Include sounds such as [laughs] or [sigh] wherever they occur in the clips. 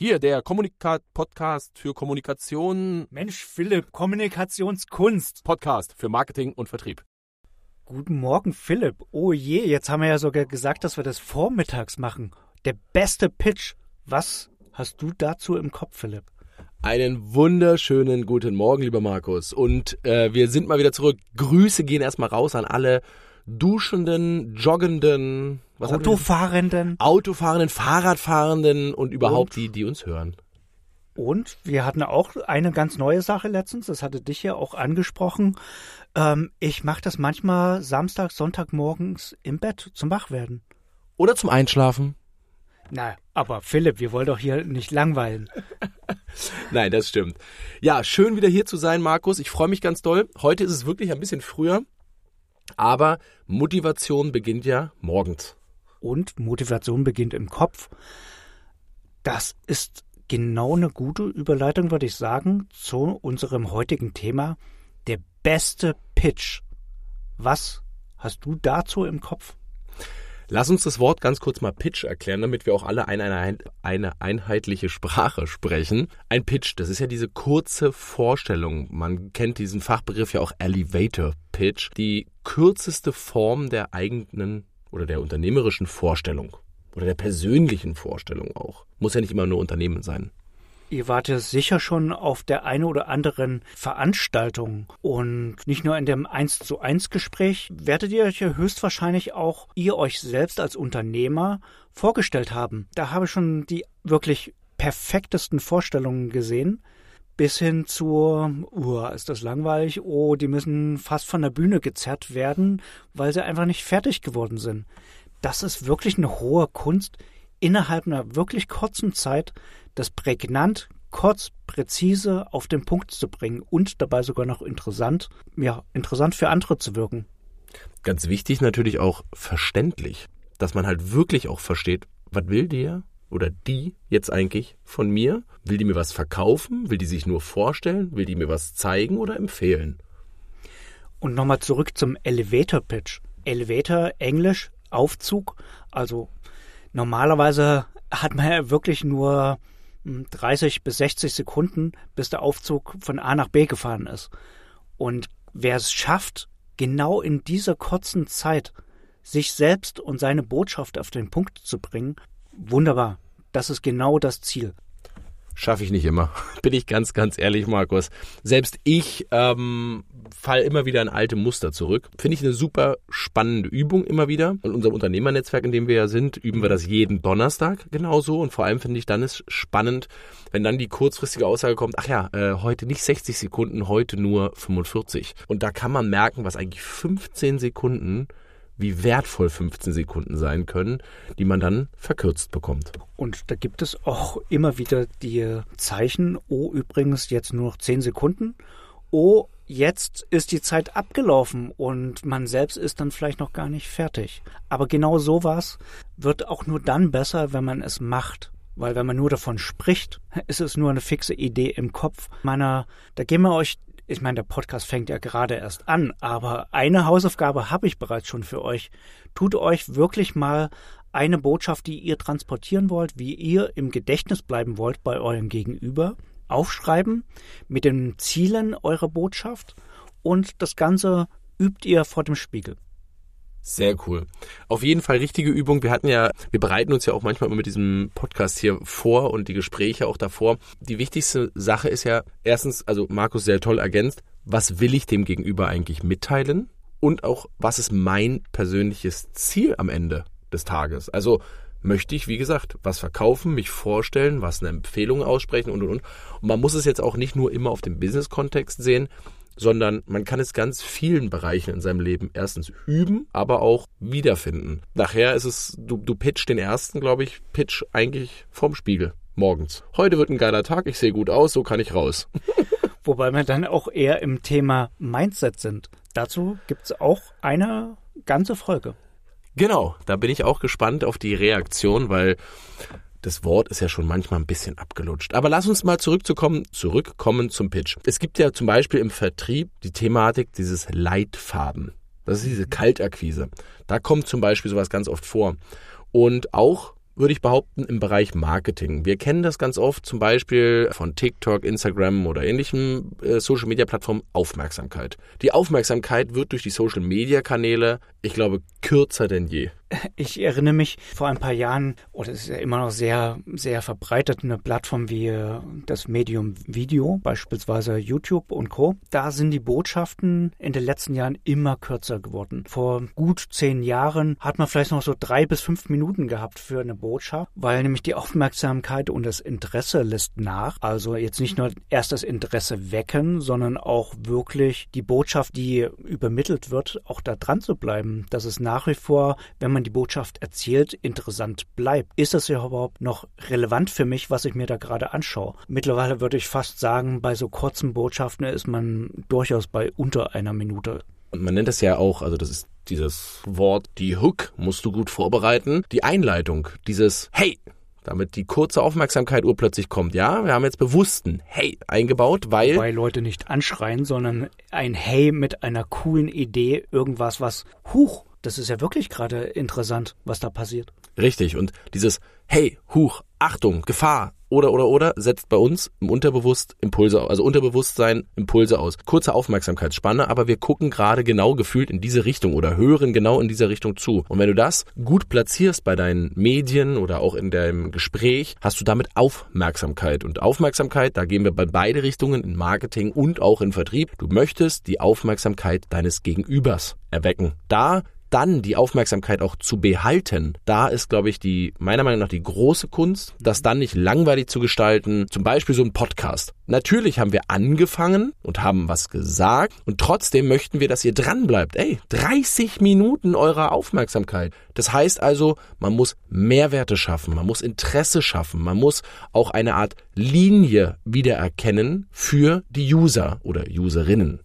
Hier, der Kommunikat-Podcast für Kommunikation. Mensch, Philipp, Kommunikationskunst. Podcast für Marketing und Vertrieb. Guten Morgen, Philipp. Oh je, jetzt haben wir ja sogar gesagt, dass wir das vormittags machen. Der beste Pitch. Was hast du dazu im Kopf, Philipp? Einen wunderschönen guten Morgen, lieber Markus. Und äh, wir sind mal wieder zurück. Grüße gehen erstmal raus an alle duschenden, joggenden, was Autofahrenden. Autofahrenden, Fahrradfahrenden und überhaupt und? die, die uns hören. Und wir hatten auch eine ganz neue Sache letztens, das hatte dich ja auch angesprochen. Ähm, ich mache das manchmal Samstag, Sonntag morgens im Bett zum Wachwerden. Oder zum Einschlafen. Na, aber Philipp, wir wollen doch hier nicht langweilen. [laughs] Nein, das stimmt. Ja, schön wieder hier zu sein, Markus. Ich freue mich ganz doll. Heute ist es wirklich ein bisschen früher, aber Motivation beginnt ja morgens. Und Motivation beginnt im Kopf. Das ist genau eine gute Überleitung, würde ich sagen, zu unserem heutigen Thema. Der beste Pitch. Was hast du dazu im Kopf? Lass uns das Wort ganz kurz mal Pitch erklären, damit wir auch alle eine, eine, einheitliche Sprache sprechen. Ein Pitch, das ist ja diese kurze Vorstellung. Man kennt diesen Fachbegriff ja auch Elevator Pitch. Die kürzeste Form der eigenen oder der unternehmerischen Vorstellung oder der persönlichen Vorstellung auch. Muss ja nicht immer nur Unternehmen sein. Ihr wart ja sicher schon auf der einen oder anderen Veranstaltung und nicht nur in dem 1 zu 1 Gespräch werdet ihr euch ja höchstwahrscheinlich auch ihr euch selbst als Unternehmer vorgestellt haben. Da habe ich schon die wirklich perfektesten Vorstellungen gesehen. Bis hin zur, uh, ist das langweilig, oh, die müssen fast von der Bühne gezerrt werden, weil sie einfach nicht fertig geworden sind. Das ist wirklich eine hohe Kunst, innerhalb einer wirklich kurzen Zeit das prägnant, kurz, präzise auf den Punkt zu bringen und dabei sogar noch interessant, ja, interessant für andere zu wirken. Ganz wichtig natürlich auch verständlich, dass man halt wirklich auch versteht, was will der oder die jetzt eigentlich von mir? Will die mir was verkaufen? Will die sich nur vorstellen? Will die mir was zeigen oder empfehlen? Und nochmal zurück zum Elevator Pitch. Elevator, Englisch, Aufzug. Also normalerweise hat man ja wirklich nur 30 hm, bis 60 Sekunden, bis der Aufzug von A nach B gefahren ist. Und wer es schafft, genau in dieser kurzen Zeit sich selbst und seine Botschaft auf den Punkt zu bringen, wunderbar. Das ist genau das Ziel. Schaffe ich nicht immer. [laughs] Bin ich ganz, ganz ehrlich, Markus. Selbst ich ähm, fall immer wieder in alte Muster zurück. Finde ich eine super spannende Übung immer wieder. In unserem Unternehmernetzwerk, in dem wir ja sind, üben wir das jeden Donnerstag genauso. Und vor allem finde ich dann ist spannend, wenn dann die kurzfristige Aussage kommt, ach ja, äh, heute nicht 60 Sekunden, heute nur 45. Und da kann man merken, was eigentlich 15 Sekunden wie wertvoll 15 Sekunden sein können, die man dann verkürzt bekommt. Und da gibt es auch immer wieder die Zeichen, oh übrigens jetzt nur noch 10 Sekunden, oh jetzt ist die Zeit abgelaufen und man selbst ist dann vielleicht noch gar nicht fertig. Aber genau sowas wird auch nur dann besser, wenn man es macht. Weil wenn man nur davon spricht, [laughs] ist es nur eine fixe Idee im Kopf. Meiner, da gehen wir euch ich meine, der Podcast fängt ja gerade erst an, aber eine Hausaufgabe habe ich bereits schon für euch. Tut euch wirklich mal eine Botschaft, die ihr transportieren wollt, wie ihr im Gedächtnis bleiben wollt bei eurem Gegenüber, aufschreiben mit den Zielen eurer Botschaft und das Ganze übt ihr vor dem Spiegel. Sehr cool. Auf jeden Fall richtige Übung. Wir hatten ja, wir bereiten uns ja auch manchmal mit diesem Podcast hier vor und die Gespräche auch davor. Die wichtigste Sache ist ja erstens, also Markus sehr toll ergänzt, was will ich dem Gegenüber eigentlich mitteilen? Und auch, was ist mein persönliches Ziel am Ende des Tages? Also, möchte ich, wie gesagt, was verkaufen, mich vorstellen, was eine Empfehlung aussprechen und und und. Und man muss es jetzt auch nicht nur immer auf dem Business-Kontext sehen, sondern man kann es ganz vielen Bereichen in seinem Leben erstens üben, aber auch wiederfinden. Nachher ist es, du, du pitch den ersten, glaube ich, pitch eigentlich vorm Spiegel morgens. Heute wird ein geiler Tag, ich sehe gut aus, so kann ich raus. [laughs] Wobei wir dann auch eher im Thema Mindset sind. Dazu gibt es auch eine ganze Folge. Genau, da bin ich auch gespannt auf die Reaktion, weil das Wort ist ja schon manchmal ein bisschen abgelutscht. Aber lass uns mal zurückzukommen, zurückkommen zum Pitch. Es gibt ja zum Beispiel im Vertrieb die Thematik dieses Leitfaden. Das ist diese Kaltakquise. Da kommt zum Beispiel sowas ganz oft vor. Und auch würde ich behaupten, im Bereich Marketing. Wir kennen das ganz oft zum Beispiel von TikTok, Instagram oder ähnlichen äh, Social-Media-Plattformen Aufmerksamkeit. Die Aufmerksamkeit wird durch die Social-Media-Kanäle, ich glaube, kürzer denn je. Ich erinnere mich vor ein paar Jahren, oder es ist ja immer noch sehr, sehr verbreitet, eine Plattform wie äh, das Medium Video, beispielsweise YouTube und Co. Da sind die Botschaften in den letzten Jahren immer kürzer geworden. Vor gut zehn Jahren hat man vielleicht noch so drei bis fünf Minuten gehabt für eine Botschaft, weil nämlich die Aufmerksamkeit und das Interesse lässt nach. Also jetzt nicht nur erst das Interesse wecken, sondern auch wirklich die Botschaft, die übermittelt wird, auch da dran zu bleiben. Dass es nach wie vor, wenn man man die Botschaft erzählt, interessant bleibt. Ist das ja überhaupt noch relevant für mich, was ich mir da gerade anschaue? Mittlerweile würde ich fast sagen, bei so kurzen Botschaften ist man durchaus bei unter einer Minute. Und man nennt das ja auch, also das ist dieses Wort, die Hook musst du gut vorbereiten. Die Einleitung, dieses Hey, damit die kurze Aufmerksamkeit urplötzlich kommt. Ja, wir haben jetzt bewussten Hey eingebaut, weil. Weil Leute nicht anschreien, sondern ein Hey mit einer coolen Idee, irgendwas, was, huch, das ist ja wirklich gerade interessant, was da passiert. Richtig. Und dieses Hey, Huch, Achtung, Gefahr oder oder oder setzt bei uns im Unterbewusst Impulse, also Unterbewusstsein Impulse aus. Kurze Aufmerksamkeitsspanne, aber wir gucken gerade genau gefühlt in diese Richtung oder hören genau in dieser Richtung zu. Und wenn du das gut platzierst bei deinen Medien oder auch in deinem Gespräch, hast du damit Aufmerksamkeit. Und Aufmerksamkeit, da gehen wir bei beide Richtungen in Marketing und auch in Vertrieb. Du möchtest die Aufmerksamkeit deines Gegenübers erwecken. Da dann die Aufmerksamkeit auch zu behalten, da ist, glaube ich, die, meiner Meinung nach, die große Kunst, das dann nicht langweilig zu gestalten. Zum Beispiel so ein Podcast. Natürlich haben wir angefangen und haben was gesagt und trotzdem möchten wir, dass ihr dran bleibt. Ey, 30 Minuten eurer Aufmerksamkeit. Das heißt also, man muss Mehrwerte schaffen, man muss Interesse schaffen, man muss auch eine Art Linie wiedererkennen für die User oder Userinnen.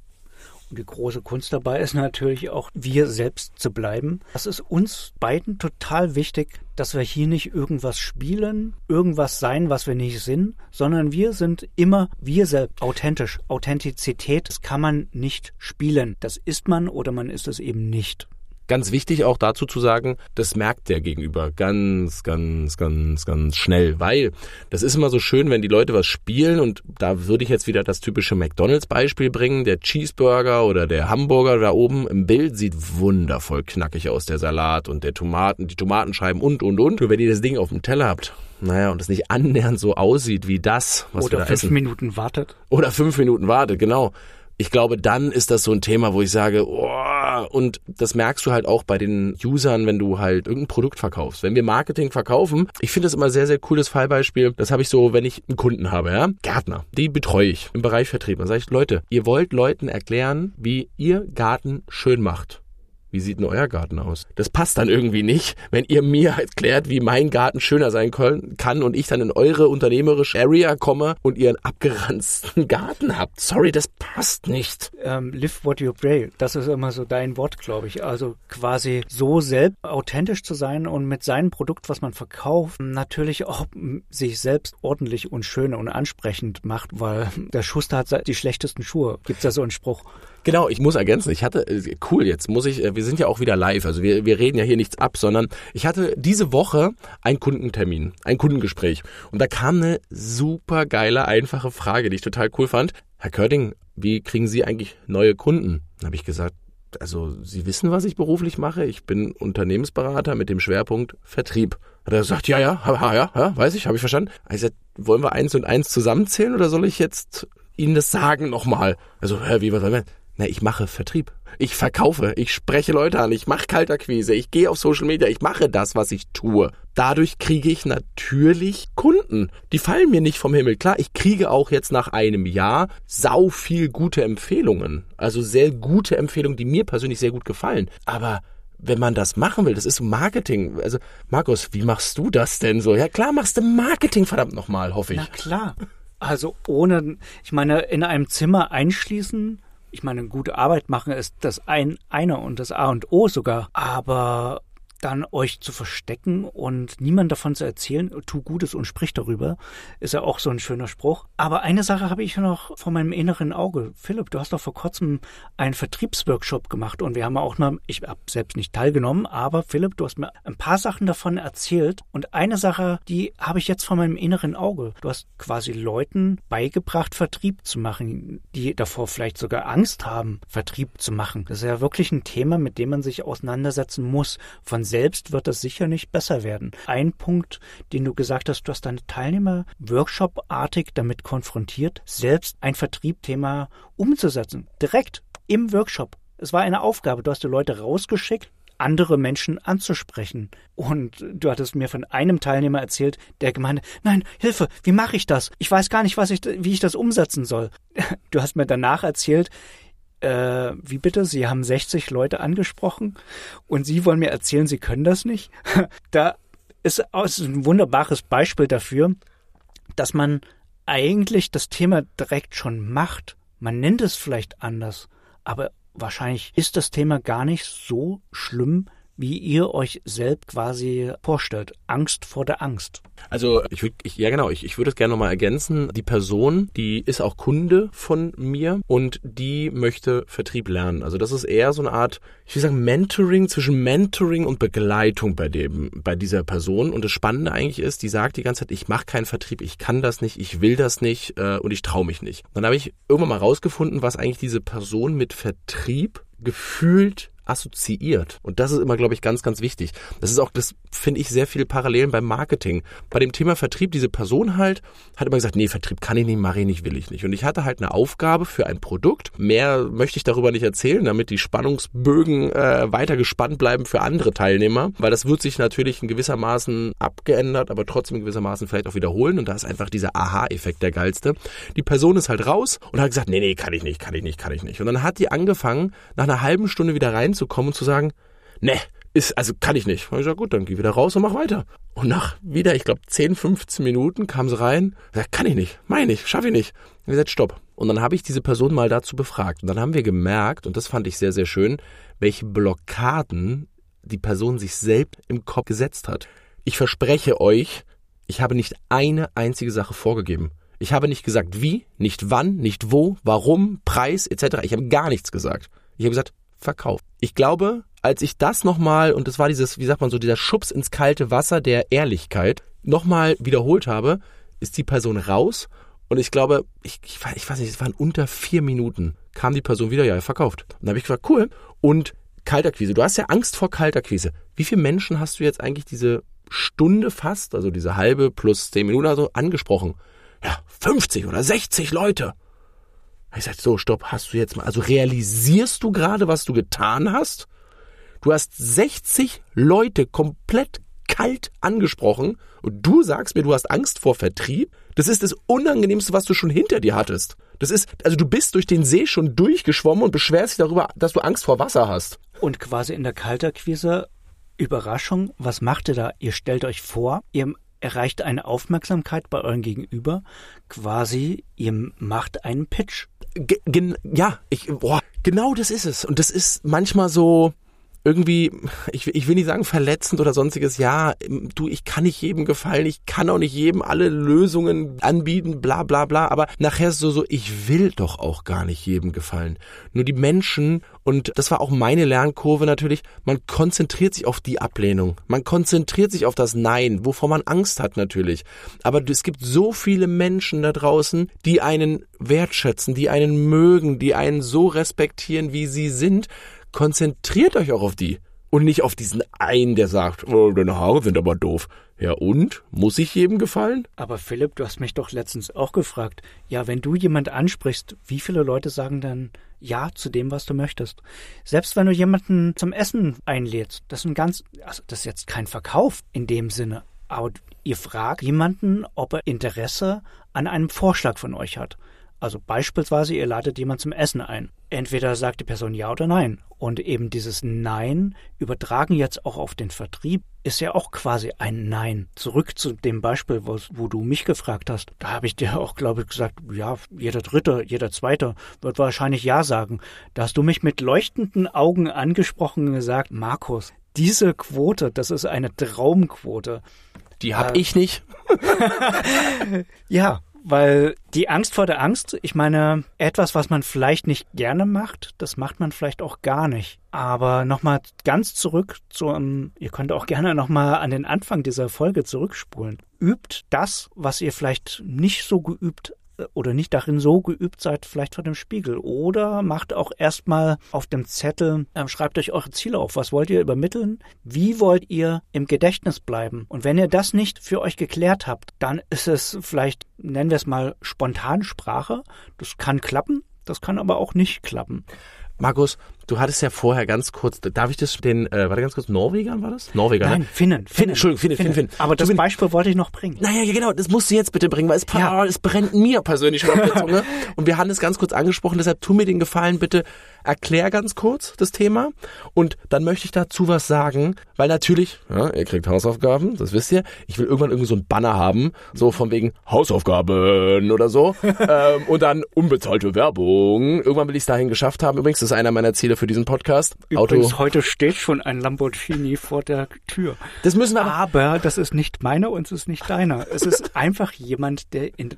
Die große Kunst dabei ist natürlich auch, wir selbst zu bleiben. Das ist uns beiden total wichtig, dass wir hier nicht irgendwas spielen, irgendwas sein, was wir nicht sind, sondern wir sind immer wir selbst, authentisch. Authentizität, das kann man nicht spielen. Das ist man oder man ist es eben nicht. Ganz wichtig auch dazu zu sagen, das merkt der Gegenüber ganz, ganz, ganz, ganz schnell, weil das ist immer so schön, wenn die Leute was spielen und da würde ich jetzt wieder das typische McDonalds-Beispiel bringen. Der Cheeseburger oder der Hamburger da oben im Bild sieht wundervoll knackig aus, der Salat und der Tomaten, die Tomatenscheiben und, und, und. Nur wenn ihr das Ding auf dem Teller habt, naja, und es nicht annähernd so aussieht wie das, was Oder wir da fünf essen. Minuten wartet. Oder fünf Minuten wartet, genau ich glaube, dann ist das so ein Thema, wo ich sage, oh, und das merkst du halt auch bei den Usern, wenn du halt irgendein Produkt verkaufst. Wenn wir Marketing verkaufen, ich finde das immer sehr, sehr cooles Fallbeispiel. Das habe ich so, wenn ich einen Kunden habe, ja, Gärtner, die betreue ich im Bereich Vertrieb. Dann sage ich, Leute, ihr wollt Leuten erklären, wie ihr Garten schön macht wie sieht denn euer Garten aus? Das passt dann irgendwie nicht, wenn ihr mir erklärt, wie mein Garten schöner sein kann und ich dann in eure unternehmerische Area komme und ihr einen abgeranzten [laughs] Garten habt. Sorry, das passt nicht. Ähm, live what you pray, das ist immer so dein Wort, glaube ich. Also quasi so selbst authentisch zu sein und mit seinem Produkt, was man verkauft, natürlich auch sich selbst ordentlich und schön und ansprechend macht, weil [laughs] der Schuster hat die schlechtesten Schuhe. Gibt's da so einen Spruch? Genau, ich muss ergänzen, ich hatte, äh, cool, jetzt muss ich, äh, wir sind ja auch wieder live, also wir, wir reden ja hier nichts ab, sondern ich hatte diese Woche einen Kundentermin, ein Kundengespräch und da kam eine super geile, einfache Frage, die ich total cool fand. Herr Körding, wie kriegen Sie eigentlich neue Kunden? Dann habe ich gesagt, also Sie wissen, was ich beruflich mache. Ich bin Unternehmensberater mit dem Schwerpunkt Vertrieb. Hat er gesagt, ja, ja, ja, ja, ja weiß ich, habe ich verstanden. Also wollen wir eins und eins zusammenzählen oder soll ich jetzt Ihnen das sagen nochmal? Also, hä, wie was soll man? Na, ich mache Vertrieb. Ich verkaufe, ich spreche Leute an, ich mache Kaltakquise, ich gehe auf Social Media, ich mache das, was ich tue. Dadurch kriege ich natürlich Kunden. Die fallen mir nicht vom Himmel. Klar, ich kriege auch jetzt nach einem Jahr sau viel gute Empfehlungen. Also sehr gute Empfehlungen, die mir persönlich sehr gut gefallen. Aber wenn man das machen will, das ist Marketing. Also, Markus, wie machst du das denn so? Ja, klar machst du Marketing, verdammt nochmal, hoffe ich. Na klar. Also ohne, ich meine, in einem Zimmer einschließen, ich meine, gute Arbeit machen ist das ein, eine und das A und O sogar. Aber dann euch zu verstecken und niemand davon zu erzählen, tu Gutes und sprich darüber, ist ja auch so ein schöner Spruch. Aber eine Sache habe ich noch vor meinem inneren Auge. Philipp, du hast doch vor kurzem einen Vertriebsworkshop gemacht und wir haben auch mal, ich habe selbst nicht teilgenommen, aber Philipp, du hast mir ein paar Sachen davon erzählt und eine Sache, die habe ich jetzt vor meinem inneren Auge. Du hast quasi Leuten beigebracht, Vertrieb zu machen, die davor vielleicht sogar Angst haben, Vertrieb zu machen. Das ist ja wirklich ein Thema, mit dem man sich auseinandersetzen muss. Von selbst wird das sicher nicht besser werden. Ein Punkt, den du gesagt hast, du hast deine Teilnehmer workshopartig damit konfrontiert, selbst ein Vertriebthema umzusetzen. Direkt im Workshop. Es war eine Aufgabe. Du hast die Leute rausgeschickt, andere Menschen anzusprechen. Und du hattest mir von einem Teilnehmer erzählt, der gemeint, nein, Hilfe, wie mache ich das? Ich weiß gar nicht, was ich, wie ich das umsetzen soll. [laughs] Du hast mir danach erzählt, äh, wie bitte? Sie haben 60 Leute angesprochen und Sie wollen mir erzählen, Sie können das nicht? [laughs] da ist ein wunderbares Beispiel dafür, dass man eigentlich das Thema direkt schon macht. Man nennt es vielleicht anders, aber wahrscheinlich ist das Thema gar nicht so schlimm, wie ihr euch selbst quasi vorstellt. Angst vor der Angst. Also ich würde, ich, ja genau, ich, ich würde es gerne nochmal ergänzen. Die Person, die ist auch Kunde von mir und die möchte Vertrieb lernen. Also das ist eher so eine Art, ich will sagen, Mentoring zwischen Mentoring und Begleitung bei dem, bei dieser Person. Und das Spannende eigentlich ist, die sagt die ganze Zeit, ich mache keinen Vertrieb, ich kann das nicht, ich will das nicht äh, und ich traue mich nicht. Dann habe ich irgendwann mal rausgefunden, was eigentlich diese Person mit Vertrieb gefühlt assoziiert. Und das ist immer, glaube ich, ganz, ganz wichtig. Das ist auch, das finde ich sehr viele Parallelen beim Marketing. Bei dem Thema Vertrieb, diese Person halt hat immer gesagt, nee, Vertrieb kann ich nicht, mache ich nicht, will ich nicht. Und ich hatte halt eine Aufgabe für ein Produkt. Mehr möchte ich darüber nicht erzählen, damit die Spannungsbögen äh, weiter gespannt bleiben für andere Teilnehmer, weil das wird sich natürlich in gewissermaßen abgeändert, aber trotzdem in gewissermaßen vielleicht auch wiederholen. Und da ist einfach dieser Aha-Effekt der geilste. Die Person ist halt raus und hat gesagt, nee, nee, kann ich nicht, kann ich nicht, kann ich nicht. Und dann hat die angefangen, nach einer halben Stunde wieder rein reinzukommen und zu sagen, ne, ist, also kann ich nicht. Und ich sag, gut, dann geh wieder raus und mach weiter. Und nach wieder, ich glaube, 10, 15 Minuten kam sie rein, sagt, kann ich nicht, meine ich, schaffe ich nicht. Und gesagt, stopp. Und dann habe ich diese Person mal dazu befragt. Und dann haben wir gemerkt, und das fand ich sehr, sehr schön, welche Blockaden die Person sich selbst im Kopf gesetzt hat. Ich verspreche euch, ich habe nicht eine einzige Sache vorgegeben. Ich habe nicht gesagt, wie, nicht wann, nicht wo, warum, Preis etc. Ich habe gar nichts gesagt. Ich habe gesagt, verkauft. Ich glaube, als ich das nochmal, und das war dieses, wie sagt man so, dieser Schubs ins kalte Wasser der Ehrlichkeit, nochmal wiederholt habe, ist die Person raus und ich glaube, ich, ich, ich weiß nicht, es waren unter vier Minuten, kam die Person wieder, ja, verkauft. Und dann habe ich gesagt, cool. Und Kaltakquise, du hast ja Angst vor Kaltakquise. Wie viele Menschen hast du jetzt eigentlich diese Stunde fast, also diese halbe plus zehn Minuten also angesprochen? Ja, 50 oder 60 Leute. Ich sag, so, stopp, hast du jetzt mal, also realisierst du gerade, was du getan hast? Du hast 60 Leute komplett kalt angesprochen und du sagst mir, du hast Angst vor Vertrieb? Das ist das Unangenehmste, was du schon hinter dir hattest. Das ist, also du bist durch den See schon durchgeschwommen und beschwerst dich darüber, dass du Angst vor Wasser hast. Und quasi in der Kalterquise Überraschung, was macht ihr da? Ihr stellt euch vor, ihr erreicht eine Aufmerksamkeit bei eurem Gegenüber, quasi ihr macht einen Pitch ja, ich, boah, genau das ist es. Und das ist manchmal so, irgendwie, ich, ich will nicht sagen verletzend oder sonstiges, ja, du, ich kann nicht jedem gefallen, ich kann auch nicht jedem alle Lösungen anbieten, bla bla bla, aber nachher so, so, ich will doch auch gar nicht jedem gefallen. Nur die Menschen, und das war auch meine Lernkurve natürlich, man konzentriert sich auf die Ablehnung, man konzentriert sich auf das Nein, wovor man Angst hat natürlich. Aber es gibt so viele Menschen da draußen, die einen wertschätzen, die einen mögen, die einen so respektieren, wie sie sind, konzentriert euch auch auf die. Und nicht auf diesen einen, der sagt, oh, deine Haare sind aber doof. Ja und? Muss ich jedem gefallen? Aber Philipp, du hast mich doch letztens auch gefragt. Ja, wenn du jemand ansprichst, wie viele Leute sagen dann Ja zu dem, was du möchtest? Selbst wenn du jemanden zum Essen einlädst, das ist ein ganz, also das ist jetzt kein Verkauf in dem Sinne. Aber ihr fragt jemanden, ob er Interesse an einem Vorschlag von euch hat. Also beispielsweise, ihr ladet jemand zum Essen ein. Entweder sagt die Person ja oder nein. Und eben dieses Nein übertragen jetzt auch auf den Vertrieb ist ja auch quasi ein Nein. Zurück zu dem Beispiel, wo, wo du mich gefragt hast. Da habe ich dir [laughs] auch, glaube ich, gesagt, ja, jeder Dritte, jeder Zweite wird wahrscheinlich Ja sagen. Da hast du mich mit leuchtenden Augen angesprochen und gesagt, Markus, diese Quote, das ist eine Traumquote. Die hab äh, ich nicht. [laughs] ja, weil die Angst vor der Angst, ich meine, etwas, was man vielleicht nicht gerne macht, das macht man vielleicht auch gar nicht. Aber nochmal ganz zurück zum, ihr könnt auch gerne nochmal an den Anfang dieser Folge zurückspulen. Übt das, was ihr vielleicht nicht so geübt oder nicht darin so geübt seid, vielleicht vor dem Spiegel. Oder macht auch erstmal auf dem Zettel, äh, schreibt euch eure Ziele auf. Was wollt ihr übermitteln? Wie wollt ihr im Gedächtnis bleiben? Und wenn ihr das nicht für euch geklärt habt, dann ist es vielleicht, nennen wir es mal Spontansprache. Das kann klappen, das kann aber auch nicht klappen. Markus, du hattest ja vorher ganz kurz, darf ich das den, äh, warte ganz kurz, Norwegern war das? Norweger, Nein, ne? Finnen. Finnen, Entschuldigung, Finnen, Finnen, Finnen. Aber das Beispiel wollte ich noch bringen. Naja, ja, genau, das musst du jetzt bitte bringen, weil es, ja. es brennt mir persönlich schon auf der [laughs] Zunge. Und wir haben es ganz kurz angesprochen, deshalb tu mir den Gefallen, bitte erklär ganz kurz das Thema und dann möchte ich dazu was sagen, weil natürlich, ja, ihr kriegt Hausaufgaben, das wisst ihr, ich will irgendwann irgendwie so ein Banner haben, so von wegen Hausaufgaben oder so [laughs] ähm, und dann unbezahlte Werbung. Irgendwann will ich es dahin geschafft haben. Übrigens, das ist einer meiner Ziele für diesen Podcast. Übrigens, Auto. heute steht schon ein Lamborghini vor der Tür. Das müssen wir aber, aber das ist nicht meiner und es ist nicht deiner. Es ist [laughs] einfach jemand, der in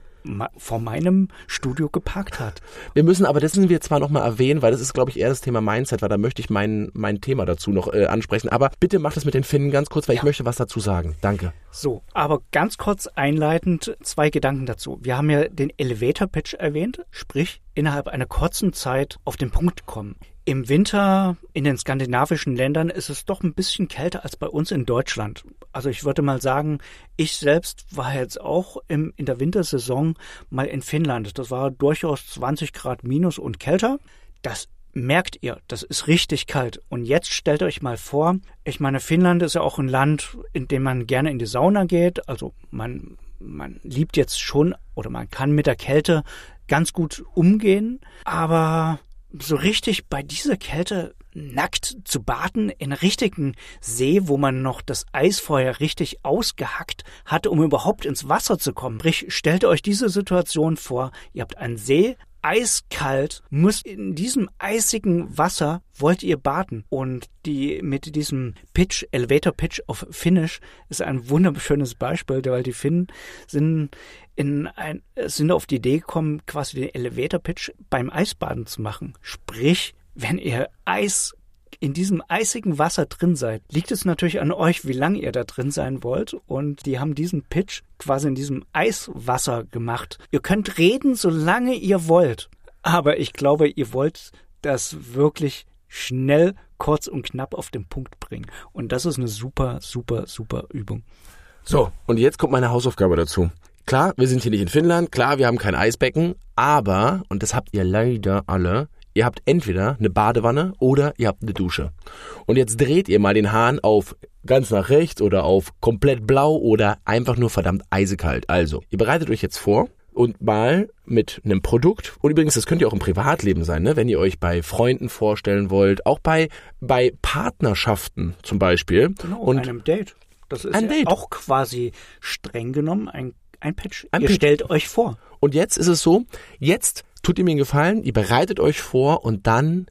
vor meinem Studio geparkt hat. Wir müssen aber, das müssen wir zwar nochmal erwähnen, weil das ist, glaube ich, eher das Thema Mindset, weil da möchte ich mein, mein Thema dazu noch äh, ansprechen. Aber bitte mach das mit den Finnen ganz kurz, weil ja. ich möchte was dazu sagen. Danke. So, aber ganz kurz einleitend zwei Gedanken dazu. Wir haben ja den Elevator Pitch erwähnt, sprich innerhalb einer kurzen Zeit auf den Punkt kommen. Im Winter in den skandinavischen Ländern ist es doch ein bisschen kälter als bei uns in Deutschland. Also ich würde mal sagen, ich selbst war jetzt auch im, in der Wintersaison mal in Finnland. Das war durchaus 20 Grad minus und kälter. Das merkt ihr, das ist richtig kalt. Und jetzt stellt euch mal vor, ich meine, Finnland ist ja auch ein Land, in dem man gerne in die Sauna geht. Also man, man liebt jetzt schon oder man kann mit der Kälte ganz gut umgehen. Aber so richtig bei dieser Kälte nackt zu baden in richtigen See, wo man noch das Eisfeuer richtig ausgehackt hat, um überhaupt ins Wasser zu kommen. Sprich, stellt euch diese Situation vor. Ihr habt einen See, eiskalt, müsst in diesem eisigen Wasser wollt ihr baden. Und die mit diesem Pitch, Elevator Pitch auf Finnish, ist ein wunderschönes Beispiel, weil die Finnen sind in ein, sind auf die Idee gekommen, quasi den Elevator Pitch beim Eisbaden zu machen. Sprich, wenn ihr Eis in diesem eisigen Wasser drin seid, liegt es natürlich an euch, wie lange ihr da drin sein wollt. Und die haben diesen Pitch quasi in diesem Eiswasser gemacht. Ihr könnt reden, solange ihr wollt. Aber ich glaube, ihr wollt das wirklich schnell, kurz und knapp auf den Punkt bringen. Und das ist eine super, super, super Übung. So, und jetzt kommt meine Hausaufgabe dazu. Klar, wir sind hier nicht in Finnland, klar, wir haben kein Eisbecken, aber, und das habt ihr leider alle, ihr habt entweder eine Badewanne oder ihr habt eine Dusche. Und jetzt dreht ihr mal den Hahn auf ganz nach rechts oder auf komplett blau oder einfach nur verdammt eisekalt. Also, ihr bereitet euch jetzt vor und mal mit einem Produkt. Und übrigens, das könnt ihr auch im Privatleben sein, ne? wenn ihr euch bei Freunden vorstellen wollt, auch bei, bei Partnerschaften zum Beispiel. Genau, und einem Date. Das ist ein ja Date. auch quasi streng genommen ein, ein Pitch. Ein ihr Pitch. stellt euch vor. Und jetzt ist es so, jetzt tut ihr mir einen Gefallen, ihr bereitet euch vor und dann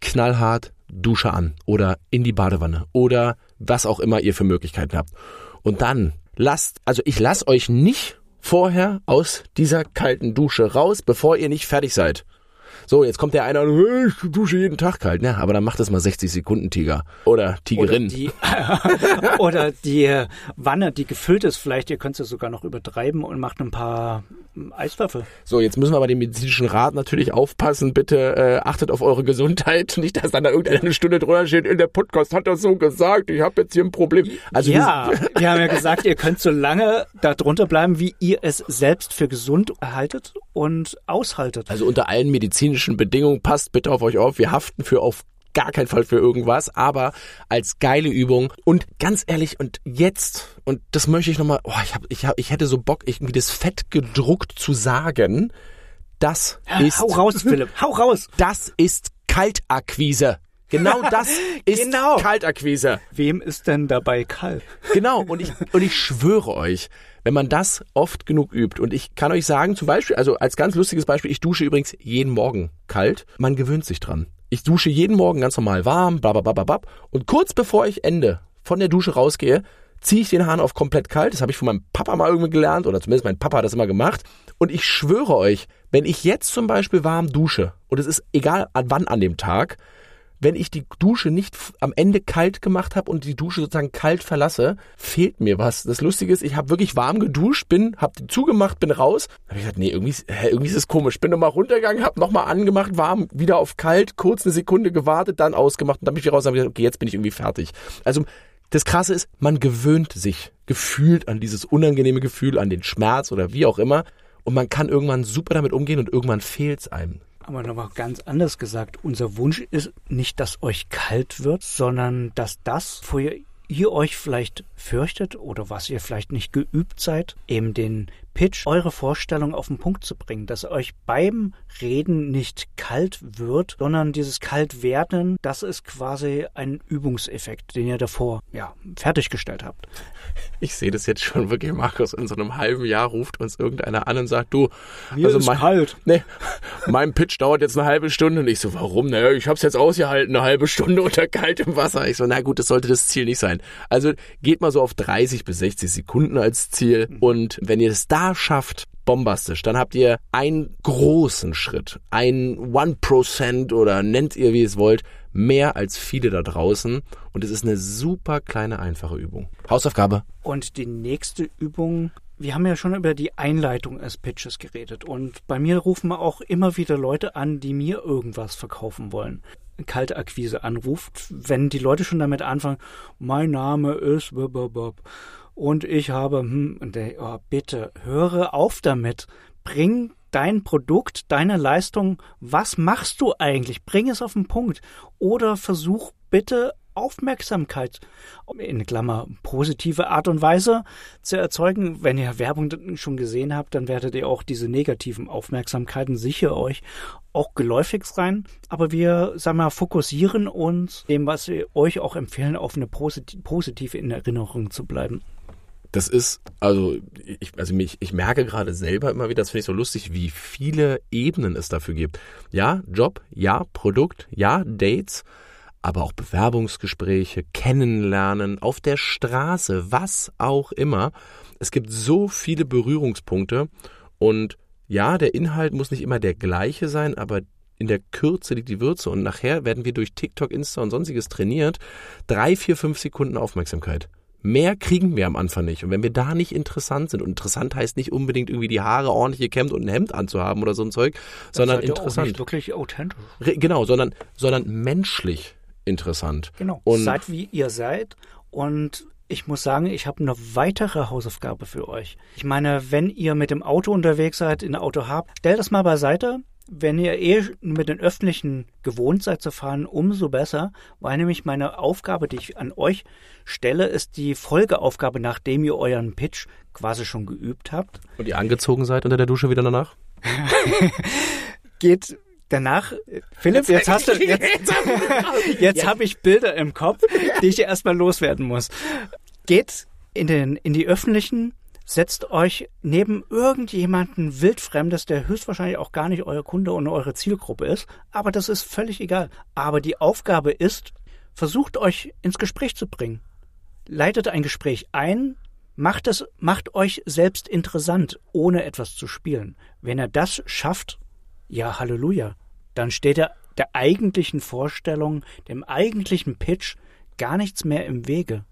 knallhart Dusche an oder in die Badewanne oder was auch immer ihr für Möglichkeiten habt. Und dann lasst, also ich lasse euch nicht vorher aus dieser kalten Dusche raus, bevor ihr nicht fertig seid. So, jetzt kommt der eine und hey, ich dusche jeden Tag kalt. Ja, aber dann macht das mal 60 Sekunden Tiger. Oder Tigerin. Oder die, [laughs] oder die Wanne, die gefüllt ist, vielleicht, ihr könnt es sogar noch übertreiben und macht ein paar Eiswürfel. So, jetzt müssen wir aber den medizinischen Rat natürlich aufpassen. Bitte äh, achtet auf eure Gesundheit. [laughs] Nicht, dass dann da irgendeine Stunde drüber steht, in der Podcast hat er so gesagt, ich habe jetzt hier ein Problem. Also ja, wir haben ja [laughs] gesagt, ihr könnt so lange da drunter bleiben, wie ihr es selbst für gesund erhaltet und aushaltet. Also unter allen medizinischen Bedingungen passt bitte auf euch auf. Wir haften für auf gar keinen Fall für irgendwas, aber als geile Übung. Und ganz ehrlich, und jetzt, und das möchte ich nochmal, oh, ich, hab, ich, hab, ich hätte so Bock, irgendwie das fett gedruckt zu sagen. Das ist. Hau raus, [laughs] Philipp, hau raus! Das ist Kaltakquise. Genau [laughs] das ist genau. Kaltakquise. Wem ist denn dabei kalt? Genau, und ich, und ich schwöre euch, wenn man das oft genug übt, und ich kann euch sagen, zum Beispiel, also als ganz lustiges Beispiel, ich dusche übrigens jeden Morgen kalt, man gewöhnt sich dran. Ich dusche jeden Morgen ganz normal warm, bababababab. Und kurz bevor ich Ende von der Dusche rausgehe, ziehe ich den Hahn auf komplett kalt. Das habe ich von meinem Papa mal irgendwie gelernt, oder zumindest mein Papa hat das immer gemacht. Und ich schwöre euch, wenn ich jetzt zum Beispiel warm dusche, und es ist egal an wann an dem Tag, wenn ich die Dusche nicht am Ende kalt gemacht habe und die Dusche sozusagen kalt verlasse, fehlt mir was. Das Lustige ist, ich habe wirklich warm geduscht, bin, habe die zugemacht, bin raus. Habe ich gesagt, nee, irgendwie, hä, irgendwie ist es komisch. Bin nochmal runtergegangen, habe nochmal angemacht, warm, wieder auf kalt, kurz eine Sekunde gewartet, dann ausgemacht und dann bin ich wieder raus und habe gesagt, okay, jetzt bin ich irgendwie fertig. Also das Krasse ist, man gewöhnt sich gefühlt an dieses unangenehme Gefühl, an den Schmerz oder wie auch immer. Und man kann irgendwann super damit umgehen und irgendwann fehlt es einem. Aber nochmal ganz anders gesagt, unser Wunsch ist nicht, dass euch kalt wird, sondern dass das, ihr, ihr euch vielleicht fürchtet oder was ihr vielleicht nicht geübt seid, eben den Pitch, eure Vorstellung auf den Punkt zu bringen, dass euch beim Reden nicht kalt wird, sondern dieses Kaltwerden, das ist quasi ein Übungseffekt, den ihr davor ja, fertiggestellt habt. Ich sehe das jetzt schon wirklich, Markus, in so einem halben Jahr ruft uns irgendeiner an und sagt, du, Mir also ist mein, kalt. Nee, [laughs] mein Pitch dauert jetzt eine halbe Stunde und ich so, warum? Naja, ich hab's jetzt ausgehalten, eine halbe Stunde [laughs] unter kaltem Wasser. Ich so, na gut, das sollte das Ziel nicht sein. Also geht mal so auf 30 bis 60 Sekunden als Ziel und wenn ihr es da schafft, bombastisch. Dann habt ihr einen großen Schritt, ein One Prozent oder nennt ihr wie es wollt, mehr als viele da draußen. Und es ist eine super kleine, einfache Übung. Hausaufgabe. Und die nächste Übung wir haben ja schon über die Einleitung des Pitches geredet und bei mir rufen auch immer wieder Leute an, die mir irgendwas verkaufen wollen. Kalte Akquise anruft, wenn die Leute schon damit anfangen, mein Name ist und ich habe, hm, und der, oh, bitte, höre auf damit. Bring dein Produkt, deine Leistung, was machst du eigentlich? Bring es auf den Punkt. Oder versuch bitte Aufmerksamkeit in Klammer positive Art und Weise zu erzeugen. Wenn ihr Werbung schon gesehen habt, dann werdet ihr auch diese negativen Aufmerksamkeiten sicher euch auch geläufig sein. Aber wir, sagen wir, fokussieren uns dem, was wir euch auch empfehlen, auf eine positive in Erinnerung zu bleiben. Das ist, also ich, also mich, ich merke gerade selber immer wieder, das finde ich so lustig, wie viele Ebenen es dafür gibt. Ja, Job, ja, Produkt, ja, Dates, aber auch Bewerbungsgespräche, Kennenlernen, auf der Straße, was auch immer. Es gibt so viele Berührungspunkte und ja, der Inhalt muss nicht immer der gleiche sein, aber in der Kürze liegt die Würze und nachher werden wir durch TikTok, Insta und sonstiges trainiert. Drei, vier, fünf Sekunden Aufmerksamkeit. Mehr kriegen wir am Anfang nicht. Und wenn wir da nicht interessant sind, und interessant heißt nicht unbedingt irgendwie die Haare ordentlich gekämmt und ein Hemd anzuhaben oder so ein Zeug, das sondern interessant. Auch nicht wirklich authentisch. Genau, sondern, sondern menschlich interessant. Genau. Und seid wie ihr seid und ich muss sagen, ich habe eine weitere Hausaufgabe für euch. Ich meine, wenn ihr mit dem Auto unterwegs seid, ein Auto habt, stellt das mal beiseite, wenn ihr eh mit den Öffentlichen gewohnt seid zu fahren, umso besser, weil nämlich meine Aufgabe, die ich an euch stelle, ist die Folgeaufgabe, nachdem ihr euren Pitch quasi schon geübt habt. Und ihr angezogen seid unter der Dusche wieder danach? [laughs] Geht danach, Philipp, jetzt hast du, jetzt, [laughs] jetzt habe ich Bilder im Kopf, die ich erstmal loswerden muss. Geht in den, in die öffentlichen setzt euch neben irgendjemanden wildfremdes, der höchstwahrscheinlich auch gar nicht euer Kunde und eure Zielgruppe ist, aber das ist völlig egal. Aber die Aufgabe ist, versucht euch ins Gespräch zu bringen. Leitet ein Gespräch ein, macht es, macht euch selbst interessant, ohne etwas zu spielen. Wenn er das schafft, ja, Halleluja, dann steht er der eigentlichen Vorstellung, dem eigentlichen Pitch gar nichts mehr im Wege.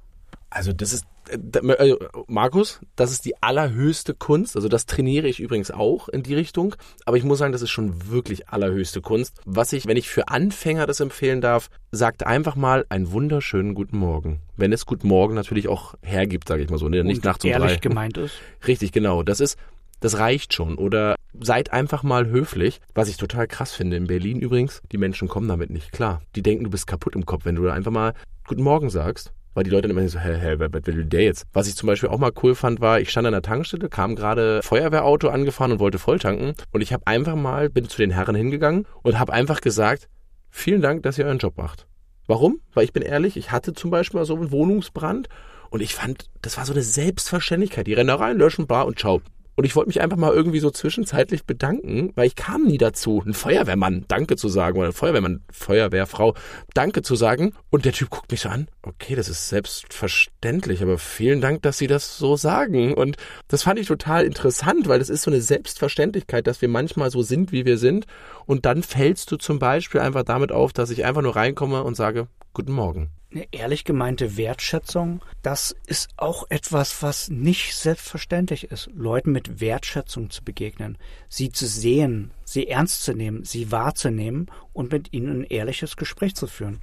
Also das ist äh, Markus, das ist die allerhöchste Kunst. Also das trainiere ich übrigens auch in die Richtung. Aber ich muss sagen, das ist schon wirklich allerhöchste Kunst. Was ich, wenn ich für Anfänger das empfehlen darf, sagt einfach mal einen wunderschönen guten Morgen. Wenn es Guten Morgen natürlich auch hergibt, sage ich mal so, ne? nicht nachts um ehrlich drei. gemeint ist. [laughs] Richtig, genau. Das ist, das reicht schon. Oder seid einfach mal höflich. Was ich total krass finde in Berlin übrigens, die Menschen kommen damit nicht klar. Die denken, du bist kaputt im Kopf, wenn du einfach mal Guten Morgen sagst weil die Leute dann immer so, hä, hä, wer will der jetzt? Was ich zum Beispiel auch mal cool fand, war, ich stand an der Tankstelle, kam gerade Feuerwehrauto angefahren und wollte volltanken und ich habe einfach mal, bin zu den Herren hingegangen und habe einfach gesagt, vielen Dank, dass ihr euren Job macht. Warum? Weil ich bin ehrlich, ich hatte zum Beispiel mal so einen Wohnungsbrand und ich fand, das war so eine Selbstverständlichkeit. Die rennen da rein, löschen, bar und ciao. Und ich wollte mich einfach mal irgendwie so zwischenzeitlich bedanken, weil ich kam nie dazu, ein Feuerwehrmann Danke zu sagen oder Feuerwehrmann, Feuerwehrfrau Danke zu sagen. Und der Typ guckt mich so an. Okay, das ist selbstverständlich, aber vielen Dank, dass Sie das so sagen. Und das fand ich total interessant, weil das ist so eine Selbstverständlichkeit, dass wir manchmal so sind, wie wir sind. Und dann fällst du zum Beispiel einfach damit auf, dass ich einfach nur reinkomme und sage, Guten Morgen. Eine ehrlich gemeinte Wertschätzung, das ist auch etwas, was nicht selbstverständlich ist, Leuten mit Wertschätzung zu begegnen, sie zu sehen, sie ernst zu nehmen, sie wahrzunehmen und mit ihnen ein ehrliches Gespräch zu führen.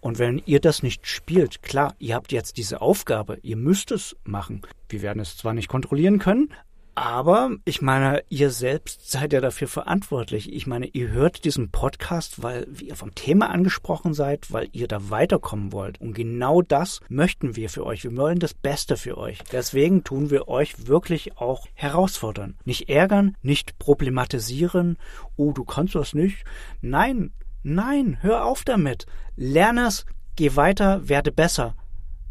Und wenn ihr das nicht spielt, klar, ihr habt jetzt diese Aufgabe, ihr müsst es machen. Wir werden es zwar nicht kontrollieren können, aber ich meine, ihr selbst seid ja dafür verantwortlich. Ich meine, ihr hört diesen Podcast, weil ihr vom Thema angesprochen seid, weil ihr da weiterkommen wollt. Und genau das möchten wir für euch. Wir wollen das Beste für euch. Deswegen tun wir euch wirklich auch herausfordern. Nicht ärgern, nicht problematisieren. Oh, du kannst das nicht. Nein, nein, hör auf damit. Lern es, geh weiter, werde besser.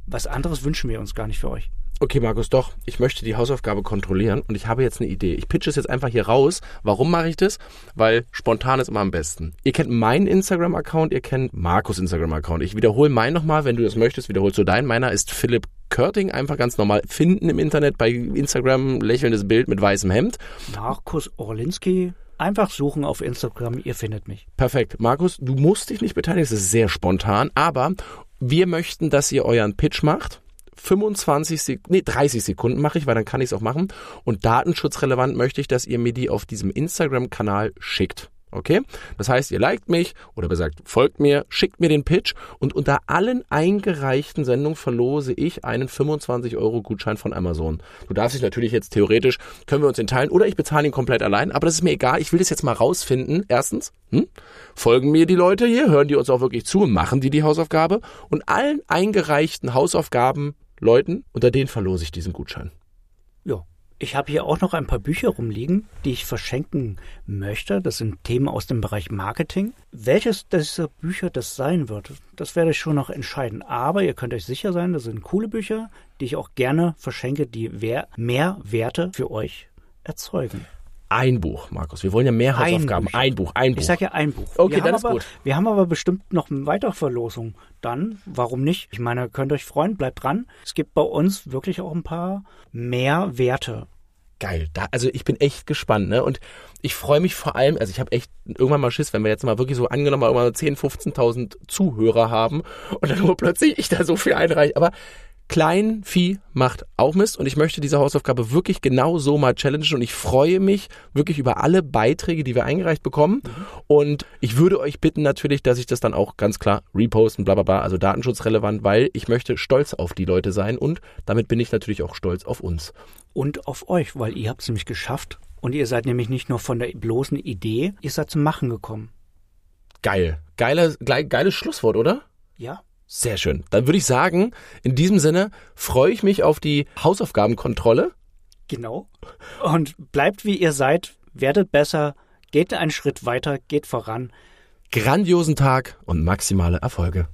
Was anderes wünschen wir uns gar nicht für euch. Okay, Markus, doch, ich möchte die Hausaufgabe kontrollieren und ich habe jetzt eine Idee. Ich pitche es jetzt einfach hier raus. Warum mache ich das? Weil spontan ist immer am besten. Ihr kennt meinen Instagram-Account, ihr kennt Markus Instagram-Account. Ich wiederhole meinen nochmal, wenn du das möchtest, wiederholst du deinen. Meiner ist Philipp Körting, einfach ganz normal finden im Internet bei Instagram, lächelndes Bild mit weißem Hemd. Markus Orlinski, Einfach suchen auf Instagram, ihr findet mich. Perfekt. Markus, du musst dich nicht beteiligen, es ist sehr spontan, aber wir möchten, dass ihr euren Pitch macht 25 Sekunden, nee, 30 Sekunden mache ich, weil dann kann ich es auch machen. Und datenschutzrelevant möchte ich, dass ihr mir die auf diesem Instagram-Kanal schickt. Okay? Das heißt, ihr liked mich oder besagt, folgt mir, schickt mir den Pitch und unter allen eingereichten Sendungen verlose ich einen 25 Euro Gutschein von Amazon. Du darfst dich natürlich jetzt theoretisch, können wir uns den teilen oder ich bezahle ihn komplett allein, aber das ist mir egal. Ich will das jetzt mal rausfinden. Erstens, hm? folgen mir die Leute hier, hören die uns auch wirklich zu, machen die die Hausaufgabe und allen eingereichten Hausaufgaben Leuten, unter denen verlose ich diesen Gutschein. Ja. Ich habe hier auch noch ein paar Bücher rumliegen, die ich verschenken möchte. Das sind Themen aus dem Bereich Marketing. Welches dieser Bücher das sein wird, das werde ich schon noch entscheiden. Aber ihr könnt euch sicher sein, das sind coole Bücher, die ich auch gerne verschenke, die mehr Werte für euch erzeugen. Ein Buch, Markus. Wir wollen ja mehr Hausaufgaben. Ein, Buch, ein Buch. Ich sage ja ein Buch. Okay, dann ist aber, gut. Wir haben aber bestimmt noch eine weitere Verlosung. Dann, warum nicht? Ich meine, könnt euch freuen, bleibt dran. Es gibt bei uns wirklich auch ein paar mehr Werte. Geil. Da, also ich bin echt gespannt, ne? Und ich freue mich vor allem, also ich habe echt irgendwann mal Schiss, wenn wir jetzt mal wirklich so angenommen mal irgendwann 10, 15.000 Zuhörer haben und dann nur plötzlich ich da so viel einreiche. Aber Kleinvieh macht auch Mist und ich möchte diese Hausaufgabe wirklich genau so mal challengen und ich freue mich wirklich über alle Beiträge, die wir eingereicht bekommen mhm. und ich würde euch bitten natürlich, dass ich das dann auch ganz klar reposten, bla bla bla, also datenschutzrelevant, weil ich möchte stolz auf die Leute sein und damit bin ich natürlich auch stolz auf uns. Und auf euch, weil ihr habt es nämlich geschafft und ihr seid nämlich nicht nur von der bloßen Idee, ihr seid zum Machen gekommen. Geil. Geile, geiles Schlusswort, oder? Ja. Sehr schön. Dann würde ich sagen, in diesem Sinne freue ich mich auf die Hausaufgabenkontrolle. Genau. Und bleibt wie ihr seid, werdet besser, geht einen Schritt weiter, geht voran. Grandiosen Tag und maximale Erfolge.